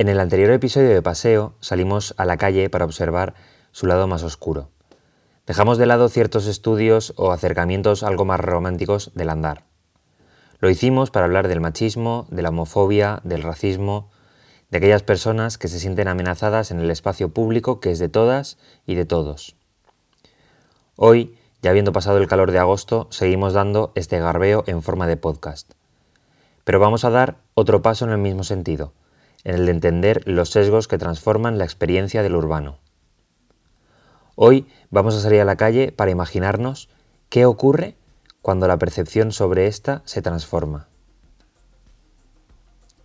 En el anterior episodio de Paseo salimos a la calle para observar su lado más oscuro. Dejamos de lado ciertos estudios o acercamientos algo más románticos del andar. Lo hicimos para hablar del machismo, de la homofobia, del racismo, de aquellas personas que se sienten amenazadas en el espacio público que es de todas y de todos. Hoy, ya habiendo pasado el calor de agosto, seguimos dando este garbeo en forma de podcast. Pero vamos a dar otro paso en el mismo sentido en el de entender los sesgos que transforman la experiencia del urbano. Hoy vamos a salir a la calle para imaginarnos qué ocurre cuando la percepción sobre ésta se transforma.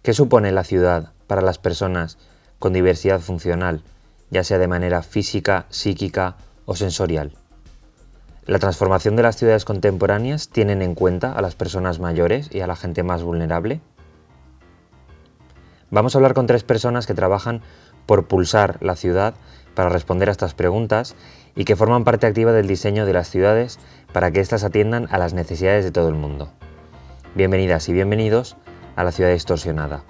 ¿Qué supone la ciudad para las personas con diversidad funcional, ya sea de manera física, psíquica o sensorial? ¿La transformación de las ciudades contemporáneas tienen en cuenta a las personas mayores y a la gente más vulnerable? Vamos a hablar con tres personas que trabajan por pulsar la ciudad para responder a estas preguntas y que forman parte activa del diseño de las ciudades para que éstas atiendan a las necesidades de todo el mundo. Bienvenidas y bienvenidos a la ciudad distorsionada.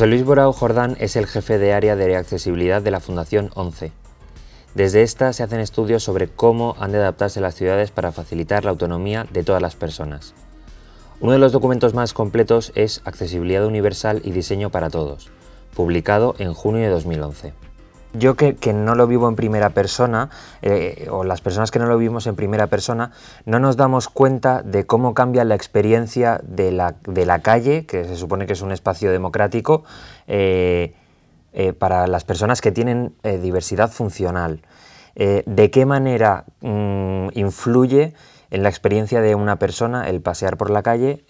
José Luis Borao Jordán es el jefe de área de accesibilidad de la Fundación 11. Desde esta se hacen estudios sobre cómo han de adaptarse las ciudades para facilitar la autonomía de todas las personas. Uno de los documentos más completos es Accesibilidad Universal y Diseño para Todos, publicado en junio de 2011. Yo que, no lo vivo en primera persona, eh, o las personas que no lo vivimos en primera persona, no nos damos cuenta de cómo cambia la experiencia de la, de la calle, que se supone que es un espacio democrático, eh, eh, para las personas que tienen diversidad funcional. ¿De qué manera mm, influye en la experiencia de una persona el pasear por la calle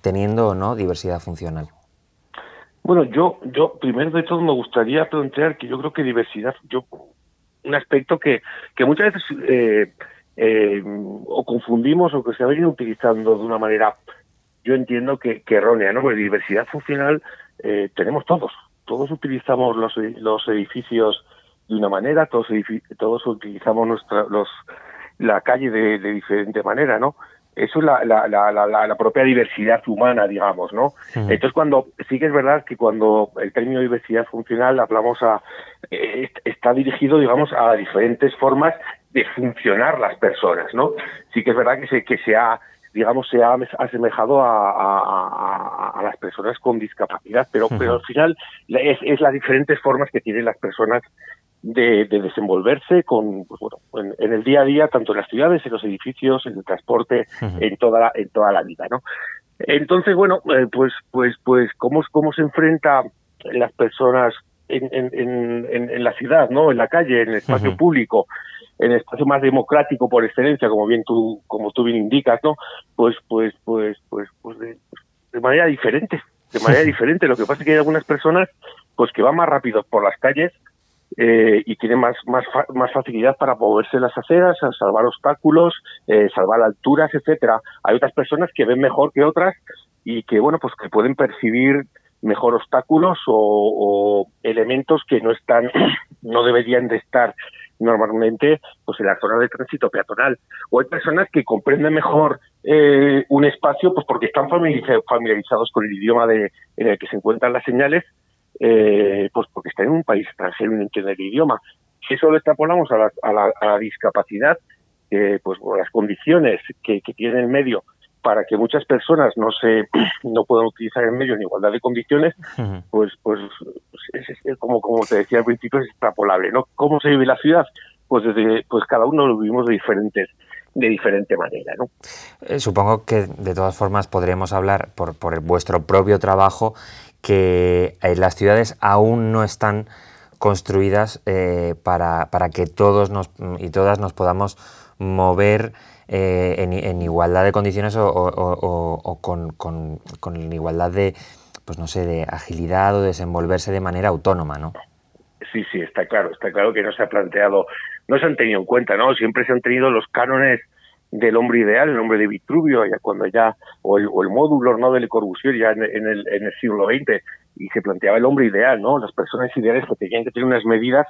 teniendo o no diversidad funcional? Bueno, yo, yo primero de todo me gustaría plantear que yo creo que diversidad, yo un aspecto que, que muchas veces eh, eh, o confundimos o que se ha venido utilizando de una manera, yo entiendo que, errónea, ¿no? Porque diversidad funcional eh, tenemos todos, todos utilizamos los, los edificios de una manera, todos, todos utilizamos nuestra, los, la calle de diferente manera, ¿no? Eso es la, la, la, la, propia diversidad humana, digamos, ¿no? Entonces, cuando sí que es verdad que cuando el término diversidad funcional hablamos a eh, está dirigido, digamos, a diferentes formas de funcionar las personas, ¿no? Sí que es verdad que se que se ha digamos se ha asemejado a, a, a las personas con discapacidad, pero pero al final es, es las diferentes formas que tienen las personas de, desenvolverse con pues, bueno, en, el día a día tanto en las ciudades en los edificios en el transporte en toda la, en toda la vida no entonces bueno eh, pues pues pues cómo cómo se enfrenta las personas en, en, en, la ciudad no en la calle en el espacio público en el espacio más democrático por excelencia como bien tú como tú bien indicas no pues pues pues pues pues de, de manera diferente de manera diferente. Lo que pasa es que hay algunas personas pues que van más rápido por las calles eh, y tiene más, más, más facilidad para moverse en las aceras, salvar obstáculos, eh, salvar alturas, etcétera. Hay otras personas que ven mejor que otras y que, bueno, pues que pueden percibir mejor obstáculos o, elementos que no están, no deberían de estar normalmente pues en la zona de tránsito peatonal. O hay personas que comprenden mejor eh, un espacio pues porque están familiarizados con el idioma de, en el que se encuentran las señales eh, pues porque están en un país extranjero y no entiende el idioma. Si eso lo extrapolamos a la, a la, a la discapacidad, eh, pues por las condiciones que, que tiene el medio para que muchas personas no se no puedan utilizar el medio en igualdad de condiciones, pues pues es, como como te decía al principio es extrapolable, ¿no? ¿Cómo se vive la ciudad? Pues desde pues cada uno lo vivimos de diferentes de diferente manera, ¿no? Eh, supongo que de todas formas podríamos hablar por por vuestro propio trabajo que eh, las ciudades aún no están construidas eh, para, para que todos nos y todas nos podamos mover eh, en, igualdad de condiciones o, con, con, igualdad de, pues no sé, de agilidad o desenvolverse de manera autónoma, ¿no? Sí, sí, está claro, está claro que no se ha planteado, no se han tenido en cuenta, ¿no? Siempre se han tenido los cánones del hombre ideal, el hombre de Vitruvio, ya cuando ya, o el, módulo ¿no? de Le Corbusier ya en, el, en el siglo XX, y se planteaba el hombre ideal, ¿no? Las personas ideales que tenían que tener unas medidas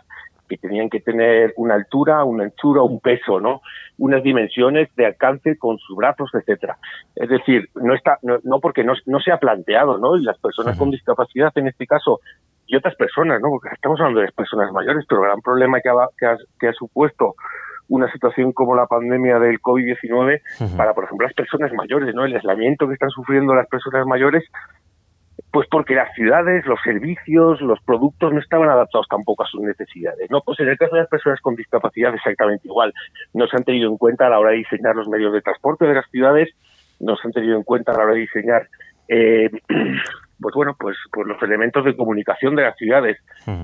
que tenían que tener una altura, una anchura, un peso, ¿no? Unas dimensiones de alcance con sus brazos, etcétera. Es decir, no está, no, porque no, no, se ha planteado, ¿no? Y las personas con discapacidad, en este caso, y otras personas, ¿no? Porque estamos hablando de personas mayores, pero el gran problema que ha, que ha, que ha supuesto una situación como la pandemia del COVID-19 para, por ejemplo, las personas mayores, ¿no? El aislamiento que están sufriendo las personas mayores, pues porque las ciudades, los servicios, los productos no estaban adaptados tampoco a sus necesidades, ¿no? Pues en el caso de las personas con discapacidad exactamente igual. No se han tenido en cuenta a la hora de diseñar los medios de transporte de las ciudades, no se han tenido en cuenta a la hora de diseñar eh, pues bueno, pues, pues los elementos de comunicación de las ciudades,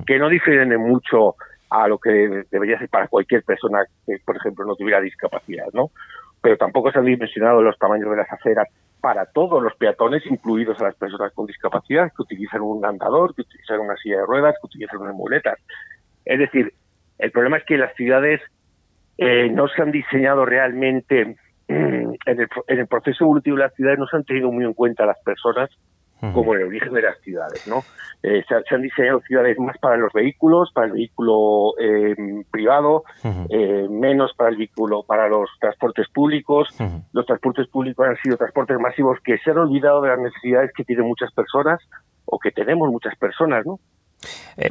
que no difieren en mucho a lo que debería ser para cualquier persona que, por ejemplo, no tuviera discapacidad, ¿no? Pero tampoco se han dimensionado los tamaños de las aceras para todos los peatones, incluidos a las personas con discapacidad, que utilizan un andador, que utilizan una silla de ruedas, que utilizan unas muletas. Es decir, el problema es que las ciudades eh, no se han diseñado realmente mm, en el, en el proceso evolutivo de las ciudades, no se han tenido muy en cuenta las personas como el origen de las ciudades, ¿no? Eh, se, han diseñado ciudades más para los vehículos, para el vehículo eh, privado, eh, menos para el vehículo, para los transportes públicos. Los transportes públicos han sido transportes masivos que se han olvidado de las necesidades que tienen muchas personas o que tenemos muchas personas, ¿no?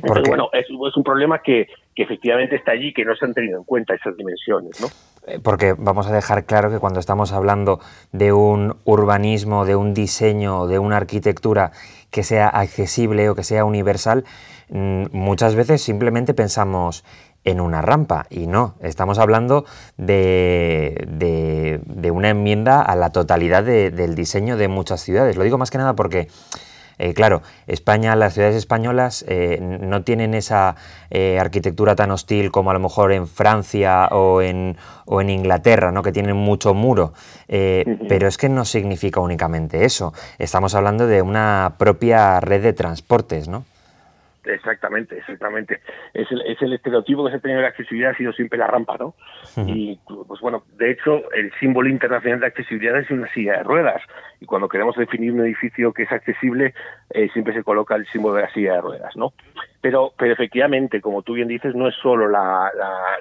porque... bueno, es, es, un problema que, que efectivamente está allí, que no se han tenido en cuenta esas dimensiones, ¿no? Eh, porque vamos a dejar claro que cuando estamos hablando de un urbanismo, de un diseño, de una arquitectura que sea accesible o que sea universal, mm, muchas veces simplemente pensamos en una rampa y no, estamos hablando de, de, una enmienda a la totalidad del diseño de muchas ciudades. Lo digo más que nada porque eh, claro, España, las ciudades españolas eh, no tienen esa eh, arquitectura tan hostil como a lo mejor en Francia o en, o en Inglaterra, ¿no? que tienen mucho muro. Pero es que no significa únicamente eso. Estamos hablando de una propia red de transportes, ¿no? Exactamente, exactamente. Es el, es el estereotipo que se ha tenido de la accesibilidad ha sido siempre la rampa, ¿no? Y pues bueno, de hecho, el símbolo internacional de accesibilidad es una silla de ruedas. Y cuando queremos definir un edificio que es accesible, eh, siempre se coloca el símbolo de la silla de ruedas, ¿no? Pero, pero efectivamente, como tú bien dices, no es solo la,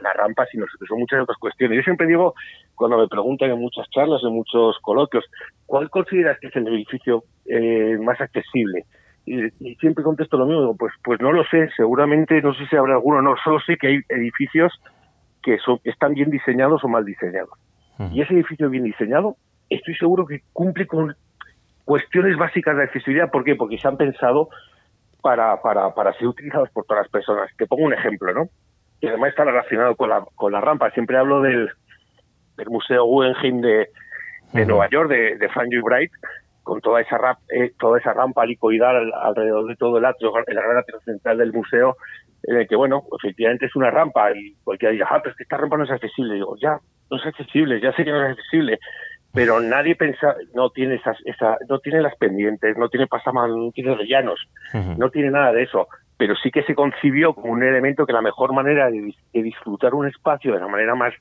la, rampa, sino que son muchas otras cuestiones. Yo siempre digo, cuando me preguntan en muchas charlas, en muchos coloquios, ¿cuál consideras que es el edificio eh, más accesible? y, siempre contesto lo mismo, pues pues no lo sé, seguramente no sé si habrá alguno, no, solo sé que hay edificios que son, están bien diseñados o mal diseñados. Y ese edificio bien diseñado, estoy seguro que cumple con cuestiones básicas de accesibilidad. ¿Por qué? Porque se han pensado para, para, para ser utilizados por todas las personas. Te pongo un ejemplo, ¿no? Que además está relacionado con la, con la rampa. Siempre hablo del, del Museo Guggenheim de, de Nueva York, de, de Frank Bright, con toda esa, rap, eh, toda esa rampa helicoidal alrededor de todo el atrio, en la gran atrio central del museo, en el que, bueno, efectivamente es una rampa y cualquiera dirá, ah, pero es que esta rampa no es accesible. digo, ya, no es accesible, ya sé que no es accesible, pero nadie pensa, no tiene esas, esa, no tiene las pendientes, no tiene pasaman, no tiene rellanos, no tiene nada de eso, pero sí que se concibió como un elemento que la mejor manera de, de disfrutar un espacio de la manera más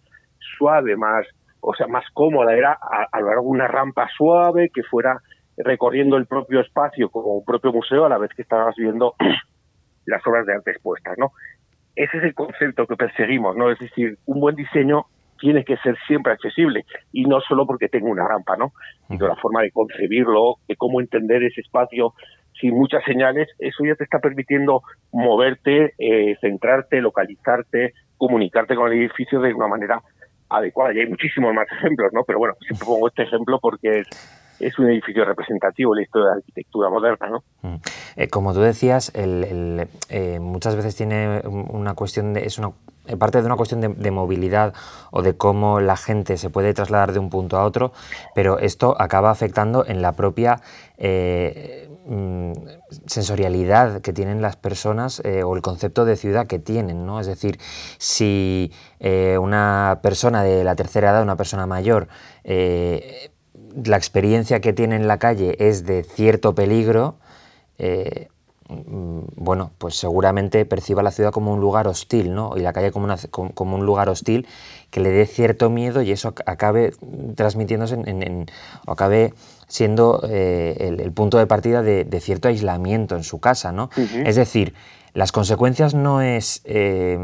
suave, más o sea, más cómoda, era a, lo largo de una rampa suave que fuera recorriendo el propio espacio como un propio museo a la vez que estabas viendo las obras de arte expuestas, ¿no? Ese es el concepto que perseguimos, ¿no? Es decir, un buen diseño tiene que ser siempre accesible y no solo porque tenga una rampa, ¿no? Sino la forma de concebirlo, de cómo entender ese espacio sin muchas señales, eso ya te está permitiendo moverte, eh, centrarte, localizarte, comunicarte con el edificio de una manera adecuada. Y hay muchísimos más ejemplos, ¿no? Pero bueno, siempre pongo este ejemplo porque es, es un edificio representativo de la historia de la arquitectura moderna. ¿no? Mm. Eh, como tú decías, eh, muchas veces tiene una cuestión de, es una eh, parte de una cuestión de, movilidad o de cómo la gente se puede trasladar de un punto a otro, pero esto acaba afectando en la propia mm, sensorialidad que tienen las personas o el concepto de ciudad que tienen, ¿no? Es decir, si una persona de la tercera edad, una persona mayor, la experiencia que tiene en la calle es de cierto peligro, eh, mm, bueno, pues seguramente perciba la ciudad como un lugar hostil, ¿no? Y la calle como, como, un lugar hostil que le dé cierto miedo y eso acabe transmitiéndose en, o acabe siendo eh, el, punto de partida de, cierto aislamiento en su casa, ¿no? Es decir, las consecuencias no es, eh,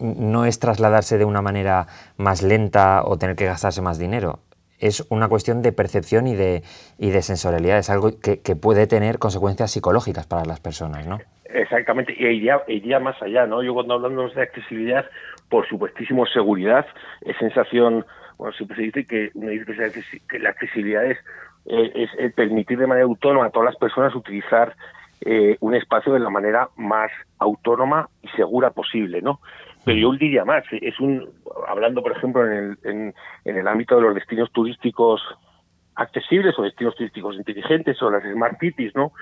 no es trasladarse de una manera más lenta o tener que gastarse más dinero es una cuestión de percepción y de, y de sensorialidad, es algo que, puede tener consecuencias psicológicas para las personas, ¿no? Exactamente, y iría, iría más allá, ¿no? Yo cuando hablamos de accesibilidad, por supuestísimo seguridad, es sensación, bueno, siempre se dice que, que la accesibilidad es, eh, es, permitir de manera autónoma a todas las personas utilizar eh, un espacio de la manera más autónoma y segura posible, ¿no? Pero yo diría más, es un, hablando por ejemplo en el, en, el ámbito de los destinos turísticos accesibles o destinos turísticos inteligentes o las smart cities, ¿no?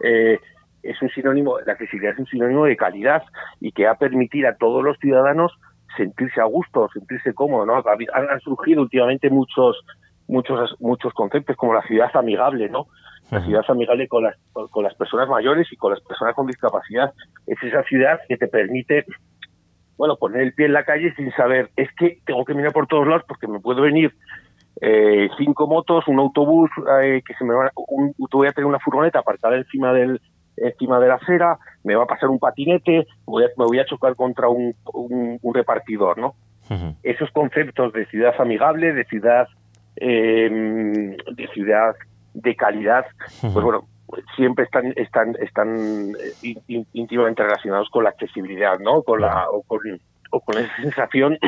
Eh, es un sinónimo, la accesibilidad es un sinónimo de calidad y que ha permitir a todos los ciudadanos sentirse a gusto, sentirse cómodo, ¿no? Han, surgido últimamente muchos muchos muchos conceptos como la ciudad amigable, ¿no? La ciudad amigable con las con las personas mayores y con las personas con discapacidad es esa ciudad que te permite bueno, poner el pie en la calle sin saber, es que tengo que mirar por todos lados porque me puedo venir eh, cinco motos, un autobús, eh, que se me va, un, voy a tener una furgoneta aparcada encima del encima de la acera, me va a pasar un patinete, voy me voy a chocar contra un, un, repartidor, ¿no? Esos conceptos de ciudad amigable, de ciudad em, de ciudad de calidad, pues bueno, siempre están están están eh, íntimamente relacionados con la accesibilidad, ¿no? Con la o con, esa sensación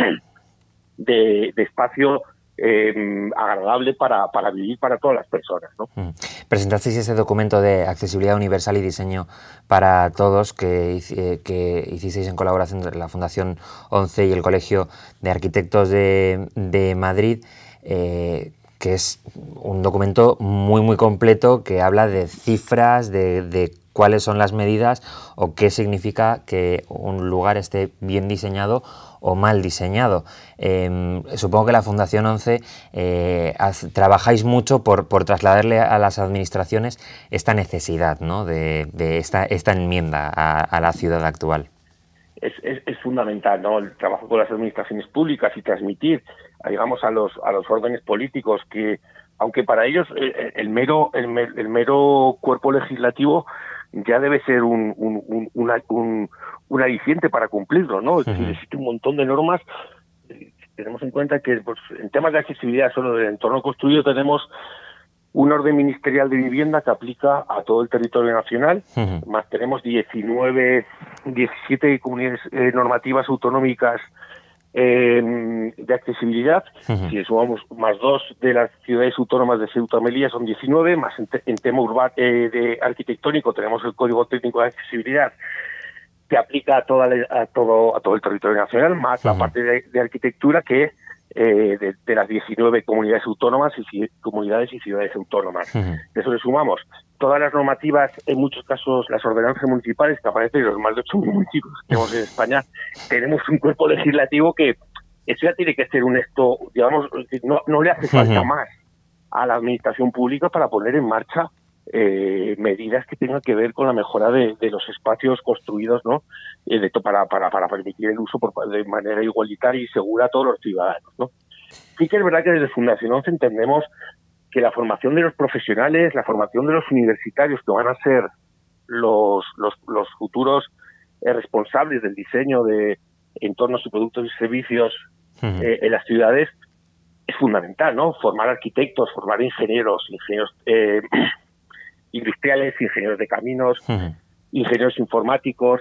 de, espacio eh, agradable para, para, vivir para todas las personas. ¿no? Mm. Presentasteis ese documento de accesibilidad universal y diseño para todos que, eh, que hicisteis en colaboración entre la Fundación 11 y el Colegio de Arquitectos de, de Madrid que es un documento muy muy completo que habla de cifras, de, cuáles son las medidas o qué significa que un lugar esté bien diseñado o mal diseñado. Em, supongo que la Fundación 11 eh, trabajáis mucho por, trasladarle a las administraciones esta necesidad ¿no? de, esta, esta, enmienda a, la ciudad actual. Es, es, fundamental ¿no? el trabajo con las administraciones públicas y transmitir digamos, a los, a los órdenes políticos que, aunque para ellos eh, eh, el, mero, el, mero cuerpo legislativo ya debe ser un, un, un, un, aliciente para cumplirlo, ¿no? Existe un montón de normas. Tenemos en cuenta que pues, en temas de accesibilidad solo del entorno construido tenemos un orden ministerial de vivienda que aplica a todo el territorio nacional, más tenemos 19, 17 comunidades eh, normativas autonómicas eh, de accesibilidad. Si sumamos más dos de las ciudades autónomas de Ceuta y Melilla son 19, más en, tema urbano eh, de arquitectónico tenemos el Código Técnico de Accesibilidad que aplica a, toda, a, todo, a todo el territorio nacional, más la parte de, arquitectura que eh, de, las 19 comunidades autónomas y comunidades y ciudades autónomas. Eso le sumamos todas las normativas, en muchos casos las ordenanzas municipales que aparecen en los más de 8.000 municipios que tenemos en España, tenemos un cuerpo legislativo que eso ya tiene que ser un esto, digamos, no, no le hace falta más a la administración pública para poner en marcha eh, medidas que tengan que ver con la mejora de, los espacios construidos, ¿no? Eh, de, para, para, para permitir el uso por, de manera igualitaria y segura a todos los ciudadanos, ¿no? Sí que es verdad que desde Fundación 11 entendemos que la formación de los profesionales, la formación de los universitarios que van a ser los, los, los futuros eh, responsables del diseño de entornos y productos y servicios eh, en las ciudades es fundamental, ¿no? Formar arquitectos, formar ingenieros, ingenieros, eh, industriales, ingenieros de caminos, ingenieros informáticos,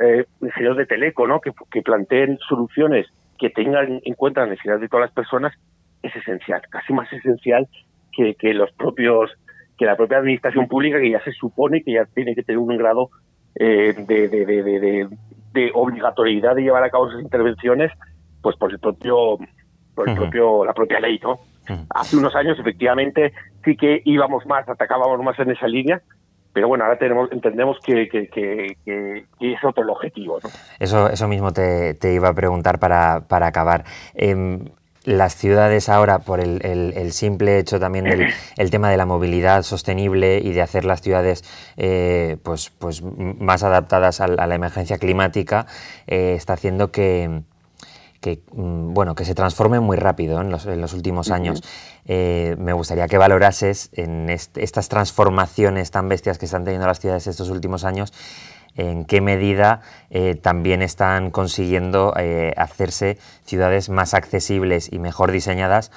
eh, ingenieros de teleco, ¿no? Que, que planteen soluciones que tengan en cuenta las necesidades de todas las personas es esencial, casi más esencial que, que los propios que la propia administración pública que ya se supone que ya tiene que tener un grado eh, de, de, de, de, obligatoriedad de llevar a cabo esas intervenciones pues por el propio por el propio la propia ley no hace unos años efectivamente sí que íbamos más atacábamos más en esa línea pero bueno, ahora tenemos, entendemos que, que, que, es otro el objetivo. ¿no? Eso, eso mismo te, te iba a preguntar para, para acabar. Eh, las ciudades ahora, por el, el, simple hecho también del el tema de la movilidad sostenible y de hacer las ciudades eh, pues, pues más adaptadas a, la emergencia climática, eh, está haciendo que, que, mm, bueno, que se transformen muy rápido en los, en los últimos años. Eh, me gustaría que valorases en estas transformaciones tan bestias que están teniendo las ciudades estos últimos años, en qué medida eh, también están consiguiendo eh, hacerse ciudades más accesibles y mejor diseñadas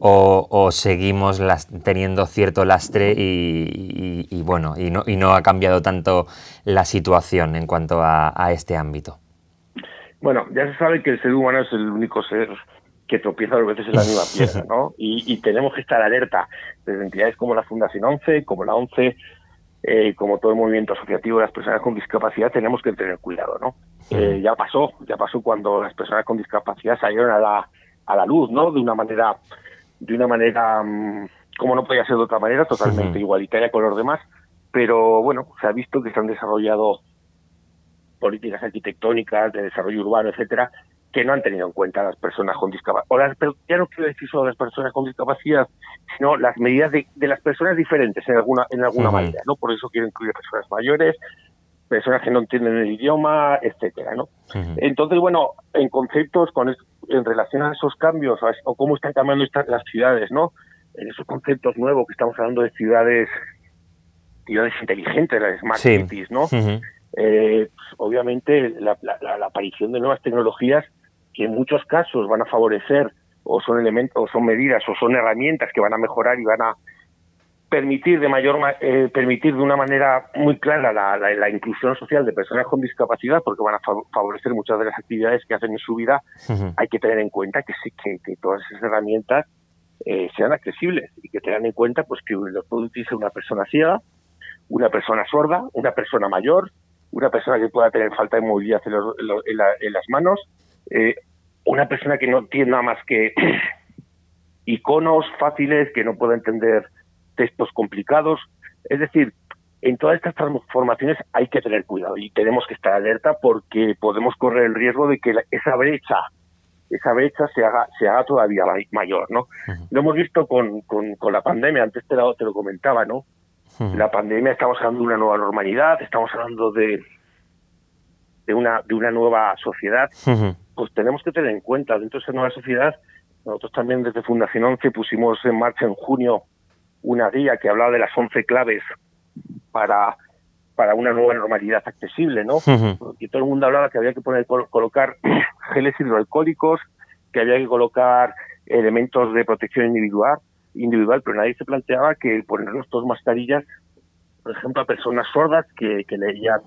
o, seguimos las, teniendo cierto lastre y, bueno y no, y no ha cambiado tanto la situación en cuanto a, este ámbito. Bueno, ya se sabe que el ser humano es el único ser que tropieza dos veces en la misma piedra, ¿no? Y, y, tenemos que estar alerta desde entidades como la Fundación 11, como la 11, eh, como todo el movimiento asociativo de las personas con discapacidad, tenemos que tener cuidado, ¿no? Eh, ya pasó, ya pasó cuando las personas con discapacidad salieron a la, a la luz, ¿no? De una manera, de una manera, mm, como no podía ser de otra manera, totalmente igualitaria con los demás, pero bueno, se ha visto que se han desarrollado políticas arquitectónicas de desarrollo urbano, etcétera, que no han tenido en cuenta a las personas con discapacidad. Pero ya no quiero decir solo las personas con discapacidad, sino las medidas de, las personas diferentes en alguna, en alguna manera, ¿no? Por eso quiero incluir personas mayores, personas que no entienden el idioma, etcétera, ¿no? Entonces, bueno, en conceptos con en relación a esos cambios o cómo están cambiando las ciudades, ¿no? En esos conceptos nuevos que estamos hablando de ciudades ciudades inteligentes, las smart cities, ¿no? Eh, obviamente la, la, aparición de nuevas tecnologías que en muchos casos van a favorecer o son elementos o son medidas o son herramientas que van a mejorar y van a permitir de mayor eh, permitir de una manera muy clara la, la, inclusión social de personas con discapacidad porque van a favorecer muchas de las actividades que hacen en su vida hay que tener en cuenta que sí que, todas esas herramientas eh, sean accesibles y que tengan en cuenta pues que los puede utilizar una persona ciega una persona sorda una persona mayor una persona que pueda tener falta de movilidad en, las manos, eh, una persona que no tiene nada más que iconos fáciles, que no pueda entender textos complicados. Es decir, en todas estas transformaciones hay que tener cuidado y tenemos que estar alerta porque podemos correr el riesgo de que esa brecha esa brecha se haga se haga todavía mayor, ¿no? Lo hemos visto con, con, con la pandemia, antes te lo, te lo comentaba, ¿no? La pandemia, estamos hablando de una nueva normalidad, estamos hablando de, de, una, de una nueva sociedad, pues tenemos que tener en cuenta dentro de esa nueva sociedad, nosotros también desde Fundación 11 pusimos en marcha en junio una guía que hablaba de las 11 claves para, para una nueva normalidad accesible, ¿no? Y todo el mundo hablaba que había que poner, colocar geles hidroalcohólicos, que había que colocar elementos de protección individual, individual, pero nadie se planteaba que ponernos dos mascarillas, por ejemplo, a personas sordas que, que leían,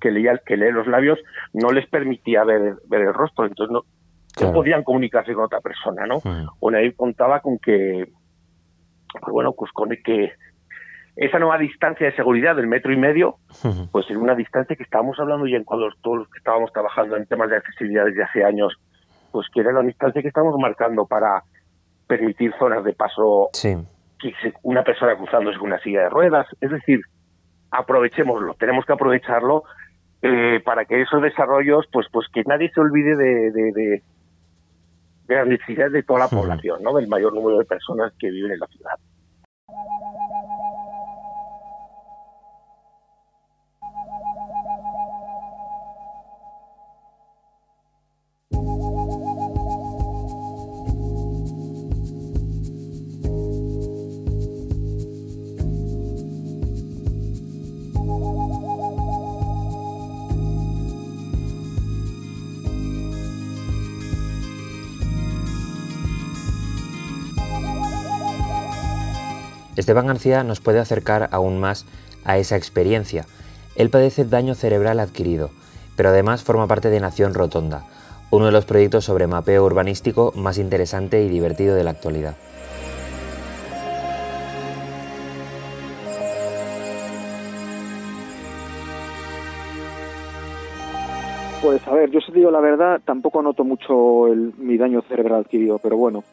que leían, que leen los labios, no les permitía ver, ver el rostro, entonces no, podían comunicarse con otra persona, ¿no? O nadie contaba con que, pues bueno, pues con que esa nueva distancia de seguridad del metro y medio, pues en una distancia que estábamos hablando ya en cuando todos los que estábamos trabajando en temas de accesibilidad desde hace años, pues que era la distancia que estamos marcando para permitir zonas de paso que una persona cruzándose con una silla de ruedas. Es decir, aprovechémoslo, tenemos que aprovecharlo eh, para que esos desarrollos, pues, pues que nadie se olvide de, de, de, las necesidades de toda la población, ¿no? Del mayor número de personas que viven en la ciudad. Esteban García nos puede acercar aún más a esa experiencia. Él padece daño cerebral adquirido, pero además forma parte de Nación Rotonda, uno de los proyectos sobre mapeo urbanístico más interesante y divertido de la actualidad. Pues a ver, yo si digo la verdad, tampoco noto mucho mi daño cerebral adquirido, pero bueno,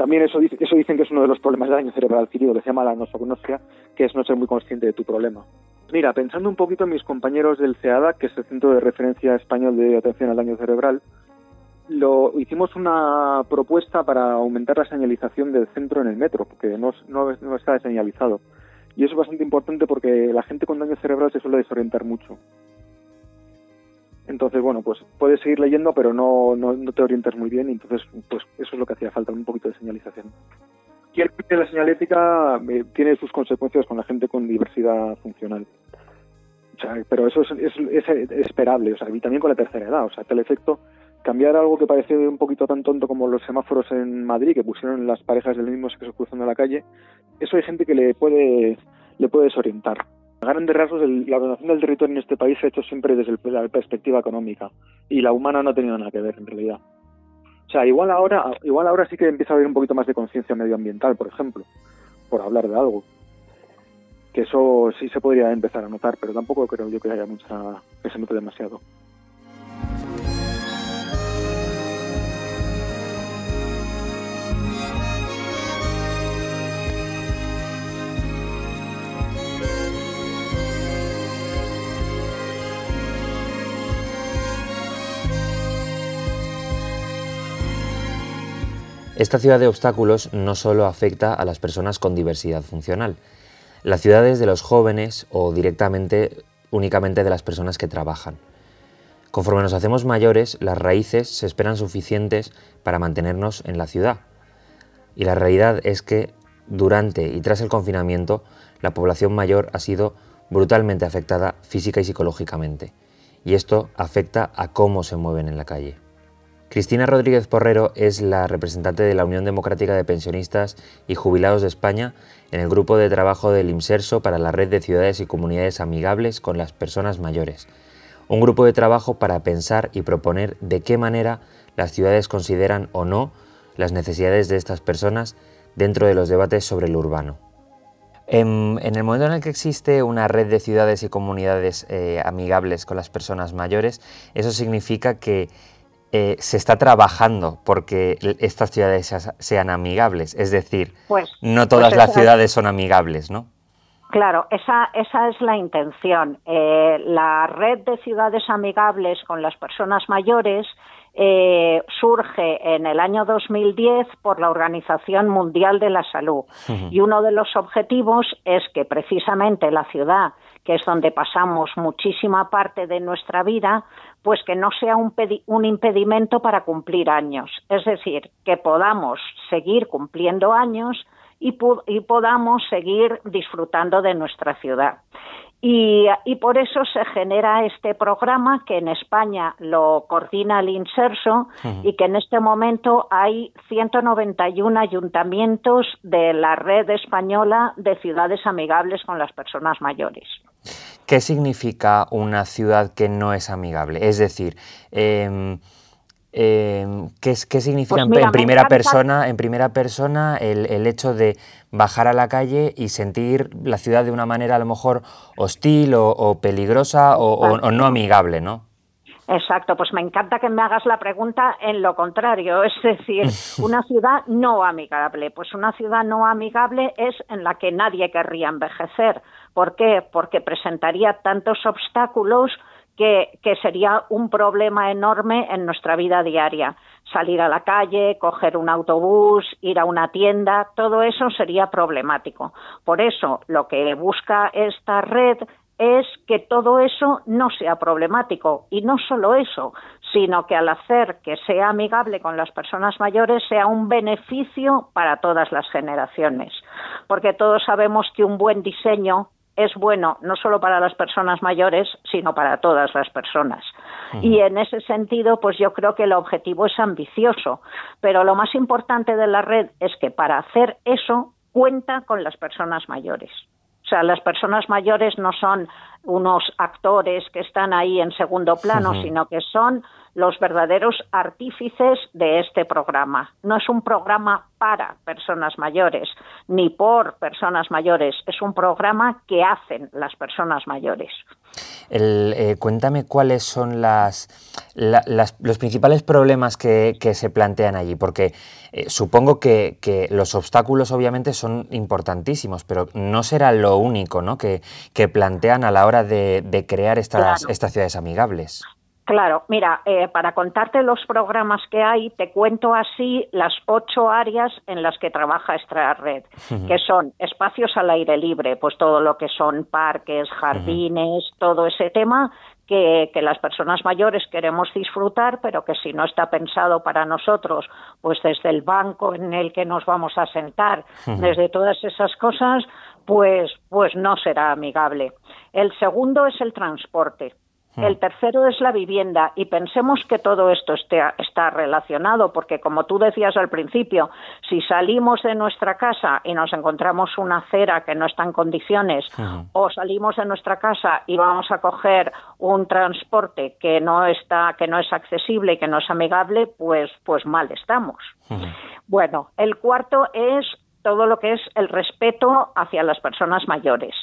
también eso, eso dicen que es uno de los problemas de daño cerebral adquirido, que se llama la nosognosia, que es no ser muy consciente de tu problema. Mira, pensando un poquito en mis compañeros del CEADA, que es el Centro de Referencia Español de Atención al Daño Cerebral, lo, hicimos una propuesta para aumentar la señalización del centro en el metro, porque no, no, no está señalizado. Y eso es bastante importante porque la gente con daño cerebral se suele desorientar mucho. Entonces, bueno, pues puedes seguir leyendo, pero no, no, te orientas muy bien, entonces, pues eso es lo que hacía falta, un poquito de señalización. Y el de la señalética eh, tiene sus consecuencias con la gente con diversidad funcional. O sea, pero eso es, es, esperable, o sea, y también con la tercera edad, o sea, el efecto cambiar algo que parece un poquito tan tonto como los semáforos en Madrid que pusieron las parejas del mismo sexo cruzando la calle, eso hay gente que le puede le puede desorientar. A grandes rasgos, la ordenación del territorio en este país se ha hecho siempre desde la perspectiva económica y la humana no ha tenido nada que ver en realidad. O sea, igual ahora, igual ahora sí que empieza a haber un poquito más de conciencia medioambiental, por ejemplo, por hablar de algo. Que eso sí se podría empezar a notar, pero tampoco creo yo que haya mucha, que se note demasiado. Esta ciudad de obstáculos no solo afecta a las personas con diversidad funcional. Las ciudades de los jóvenes o directamente únicamente de las personas que trabajan. Conforme nos hacemos mayores, las raíces se esperan suficientes para mantenernos en la ciudad. Y la realidad es que durante y tras el confinamiento, la población mayor ha sido brutalmente afectada física y psicológicamente. Y esto afecta a cómo se mueven en la calle. Cristina Rodríguez Porrero es la representante de la Unión Democrática de Pensionistas y Jubilados de España en el grupo de trabajo del IMSERSO para la red de ciudades y comunidades amigables con las personas mayores. Un grupo de trabajo para pensar y proponer de qué manera las ciudades consideran o no las necesidades de estas personas dentro de los debates sobre lo urbano. En, el momento en el que existe una red de ciudades y comunidades eh, amigables con las personas mayores, eso significa que eh, se está trabajando porque estas ciudades sean amigables. Es decir, pues, no todas pues las ciudades son amigables, ¿no? Claro, esa, esa es la intención. Eh, la red de ciudades amigables con las personas mayores eh, surge en el año 2010 por la Organización Mundial de la Salud. Y uno de los objetivos es que precisamente la ciudad, que es donde pasamos muchísima parte de nuestra vida, pues que no sea un, un impedimento para cumplir años. Es decir, que podamos seguir cumpliendo años y, y podamos seguir disfrutando de nuestra ciudad. Y, y, por eso se genera este programa que en España lo coordina el Inserso y que en este momento hay 191 ayuntamientos de la red española de ciudades amigables con las personas mayores. ¿Qué significa una ciudad que no es amigable? Es decir, eh, ¿qué, significa pues en, primera persona, en primera persona el, hecho de bajar a la calle y sentir la ciudad de una manera a lo mejor hostil o, peligrosa o, no amigable, ¿no? Exacto, pues me encanta que me hagas la pregunta en lo contrario, es decir, una ciudad no amigable. Pues una ciudad no amigable es en la que nadie querría envejecer. ¿Por qué? Porque presentaría tantos obstáculos que, sería un problema enorme en nuestra vida diaria. Salir a la calle, coger un autobús, ir a una tienda, todo eso sería problemático. Por eso, lo que busca esta red es que todo eso no sea problemático. Y no solo eso, sino que al hacer que sea amigable con las personas mayores sea un beneficio para todas las generaciones. Porque todos sabemos que un buen diseño es bueno no solo para las personas mayores, sino para todas las personas. Y en ese sentido, pues yo creo que el objetivo es ambicioso, pero lo más importante de la red es que para hacer eso cuenta con las personas mayores. O sea, las personas mayores no son unos actores que están ahí en segundo plano, sino que son los verdaderos artífices de este programa. No es un programa para personas mayores ni por personas mayores, es un programa que hacen las personas mayores. Eh, cuéntame cuáles son las, los principales problemas que, se plantean allí, porque eh, supongo que, los obstáculos obviamente son importantísimos, pero no será lo único ¿no? que, plantean a la hora de, crear estas, estas ciudades amigables. Claro, mira, eh, para contarte los programas que hay, te cuento así las ocho áreas en las que trabaja esta red, que son espacios al aire libre, pues todo lo que son parques, jardines, todo ese tema que, las personas mayores queremos disfrutar, pero que si no está pensado para nosotros, pues desde el banco en el que nos vamos a sentar, desde todas esas cosas, pues, pues no será amigable. El segundo es el transporte. Hmm. El tercero es la vivienda y pensemos que todo esto está relacionado porque como tú decías al principio, si salimos de nuestra casa y nos encontramos una acera que no está en condiciones hmm. o salimos de nuestra casa y vamos a coger un transporte que no está que no es accesible y que no es amigable, pues pues mal estamos. Hmm. Bueno, el cuarto es todo lo que es el respeto hacia las personas mayores.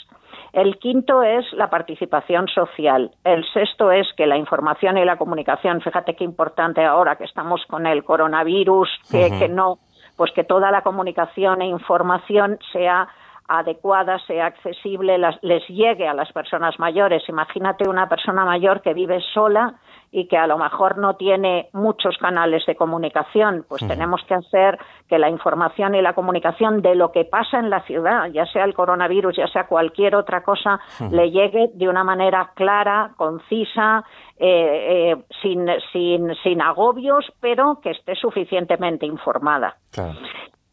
El quinto es la participación social. El sexto es que la información y la comunicación, fíjate qué importante ahora que estamos con el coronavirus, que, no, pues que toda la comunicación e información sea adecuada, sea accesible, les llegue a las personas mayores. Imagínate una persona mayor que vive sola y que a lo mejor no tiene muchos canales de comunicación, pues tenemos que hacer que la información y la comunicación de lo que pasa en la ciudad, ya sea el coronavirus, ya sea cualquier otra cosa, le llegue de una manera clara, concisa, eh, eh, sin, sin, sin agobios, pero que esté suficientemente informada.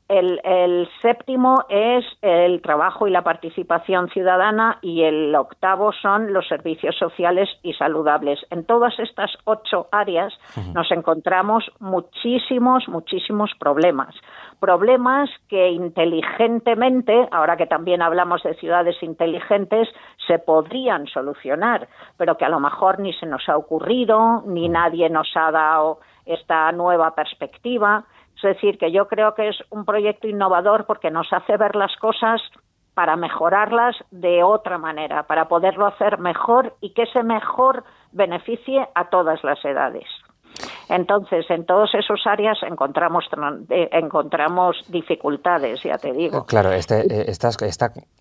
El, séptimo es el trabajo y la participación ciudadana y el octavo son los servicios sociales y saludables. En todas estas ocho áreas nos encontramos muchísimos, muchísimos problemas. Problemas que inteligentemente, ahora que también hablamos de ciudades inteligentes, se podrían solucionar, pero que a lo mejor ni se nos ha ocurrido, ni nadie nos ha dado esta nueva perspectiva es decir, que yo creo que es un proyecto innovador porque nos hace ver las cosas para mejorarlas de otra manera, para poderlo hacer mejor y que ese mejor beneficie a todas las edades. Entonces, en todas esas áreas encontramos, eh, encontramos dificultades, ya te digo. Claro, este, eh, estas,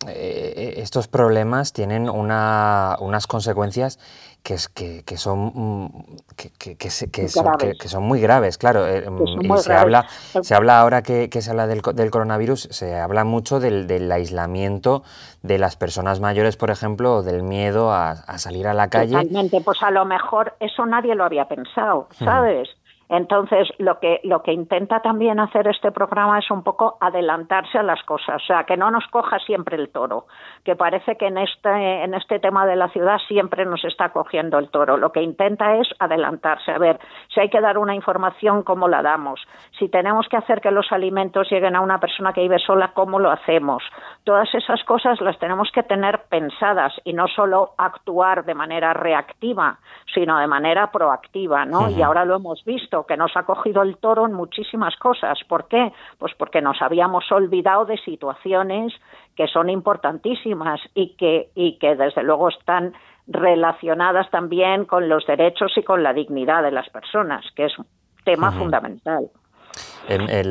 eh, estos problemas tienen una, unas consecuencias que, que, que son, que, que, son, que, son muy graves, claro. y se, Habla, se habla ahora que, se habla del, del, coronavirus, se habla mucho del, del, aislamiento de las personas mayores, por ejemplo, o del miedo a, a salir a la calle. Totalmente, pues a lo mejor eso nadie lo había pensado, ¿sabes? Entonces, lo que, lo que intenta también hacer este programa es un poco adelantarse a las cosas, o sea, que no nos coja siempre el toro, que parece que en este, en este tema de la ciudad siempre nos está cogiendo el toro. Lo que intenta es adelantarse, a ver, si hay que dar una información, ¿cómo la damos? Si tenemos que hacer que los alimentos lleguen a una persona que vive sola, ¿cómo lo hacemos? Todas esas cosas las tenemos que tener pensadas y no solo actuar de manera reactiva, sino de manera proactiva, ¿no? Y ahora lo hemos visto que nos ha cogido el toro en muchísimas cosas. ¿Por qué? Pues porque nos habíamos olvidado de situaciones que son importantísimas y que, y que desde luego están relacionadas también con los derechos y con la dignidad de las personas, que es un tema fundamental.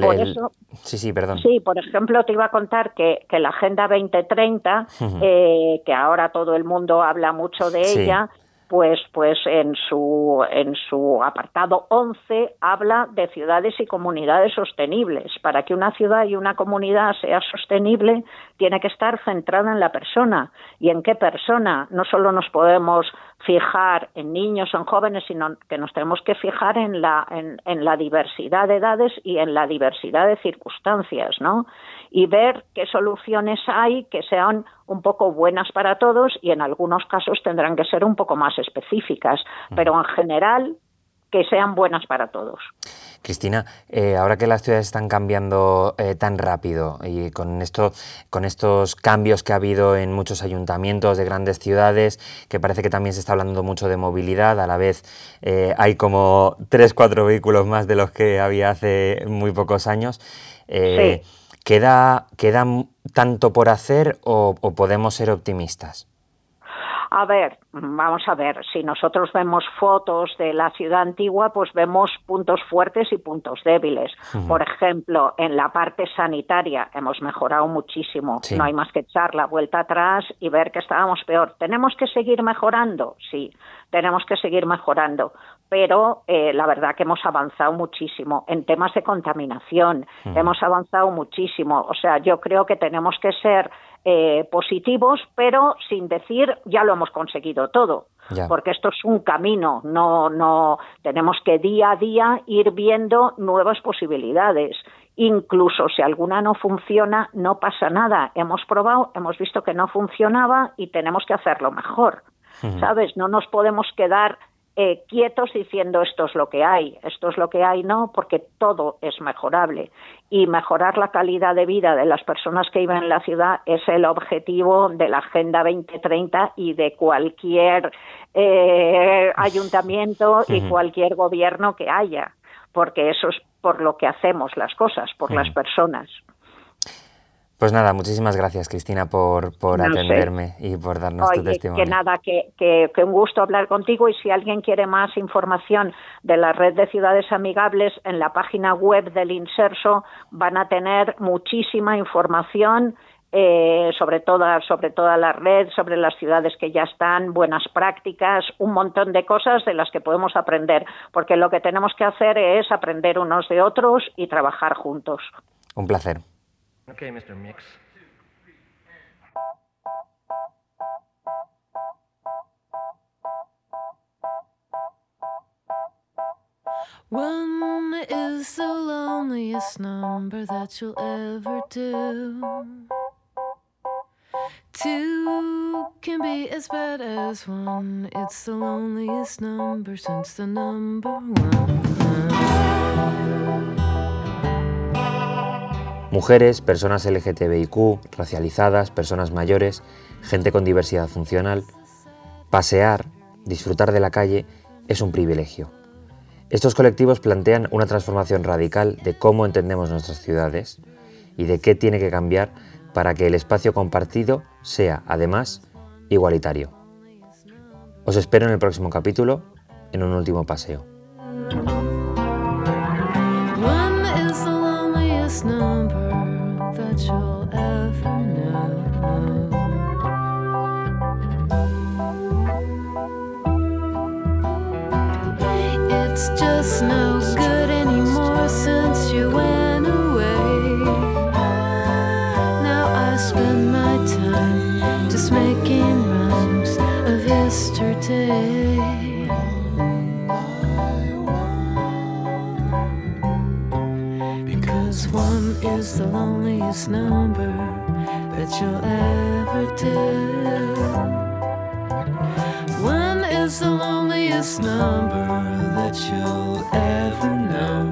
Por eso, sí, sí, perdón. Sí, por ejemplo, te iba a contar que, que la Agenda 2030, eh, que ahora todo el mundo habla mucho de ella, pues, pues en su, en su apartado 11 habla de ciudades y comunidades sostenibles. Para que una ciudad y una comunidad sea sostenible, tiene que estar centrada en la persona. ¿Y en qué persona? No solo nos podemos fijar en niños o en jóvenes, sino que nos tenemos que fijar en la, en, en la diversidad de edades y en la diversidad de circunstancias, ¿no? Y ver qué soluciones hay que sean un poco buenas para todos y en algunos casos tendrán que ser un poco más específicas, pero en general que sean buenas para todos. Cristina, eh, ahora que las ciudades están cambiando eh, tan rápido y con, esto, con estos cambios que ha habido en muchos ayuntamientos de grandes ciudades, que parece que también se está hablando mucho de movilidad, a la vez eh, hay como tres, cuatro vehículos más de los que había hace muy pocos años. ¿queda, ¿Queda tanto por hacer o podemos ser optimistas? A ver, vamos a ver, si nosotros vemos fotos de la ciudad antigua, pues vemos puntos fuertes y puntos débiles. Por ejemplo, en la parte sanitaria hemos mejorado muchísimo. No hay más que echar la vuelta atrás y ver que estábamos peor. ¿Tenemos que seguir mejorando? Sí, tenemos que seguir mejorando. Pero eh, la verdad que hemos avanzado muchísimo en temas de contaminación. Hemos avanzado muchísimo. O sea, yo creo que tenemos que ser eh, positivos, pero sin decir ya lo hemos conseguido todo, porque esto es un camino, no, no tenemos que día a día ir viendo nuevas posibilidades. Incluso si alguna no funciona, no pasa nada. Hemos probado, hemos visto que no funcionaba y tenemos que hacerlo mejor. ¿Sabes? No nos podemos quedar eh, quietos diciendo esto es lo que hay, esto es lo que hay, no, porque todo es mejorable. Y mejorar la calidad de vida de las personas que viven en la ciudad es el objetivo de la Agenda 2030 y de cualquier eh, ayuntamiento y cualquier gobierno que haya, porque eso es por lo que hacemos las cosas, por las personas. Pues nada, muchísimas gracias Cristina por, por atenderme y por darnos tu testimonio. Que nada, que, que, un gusto hablar contigo y si alguien quiere más información de la red de ciudades amigables, en la página web del Inserso van a tener muchísima información eh, sobre, toda, sobre toda la red, sobre las ciudades que ya están, buenas prácticas, un montón de cosas de las que podemos aprender, porque lo que tenemos que hacer es aprender unos de otros y trabajar juntos. Un placer. Okay, Mr. Mix. One is the loneliest number that you'll ever do. Two can be as bad as one. It's the loneliest number since the number one. Mujeres, personas LGTBIQ, racializadas, personas mayores, gente con diversidad funcional. Pasear, disfrutar de la calle, es un privilegio. Estos colectivos plantean una transformación radical de cómo entendemos nuestras ciudades y de qué tiene que cambiar para que el espacio compartido sea, además, igualitario. Os espero en el próximo capítulo, en un último paseo. It's just no good anymore since you went away. Now I spend my time just making rhymes of yesterday. Because one is the loneliest number that you'll ever tell. One is the loneliest number that you'll ever know.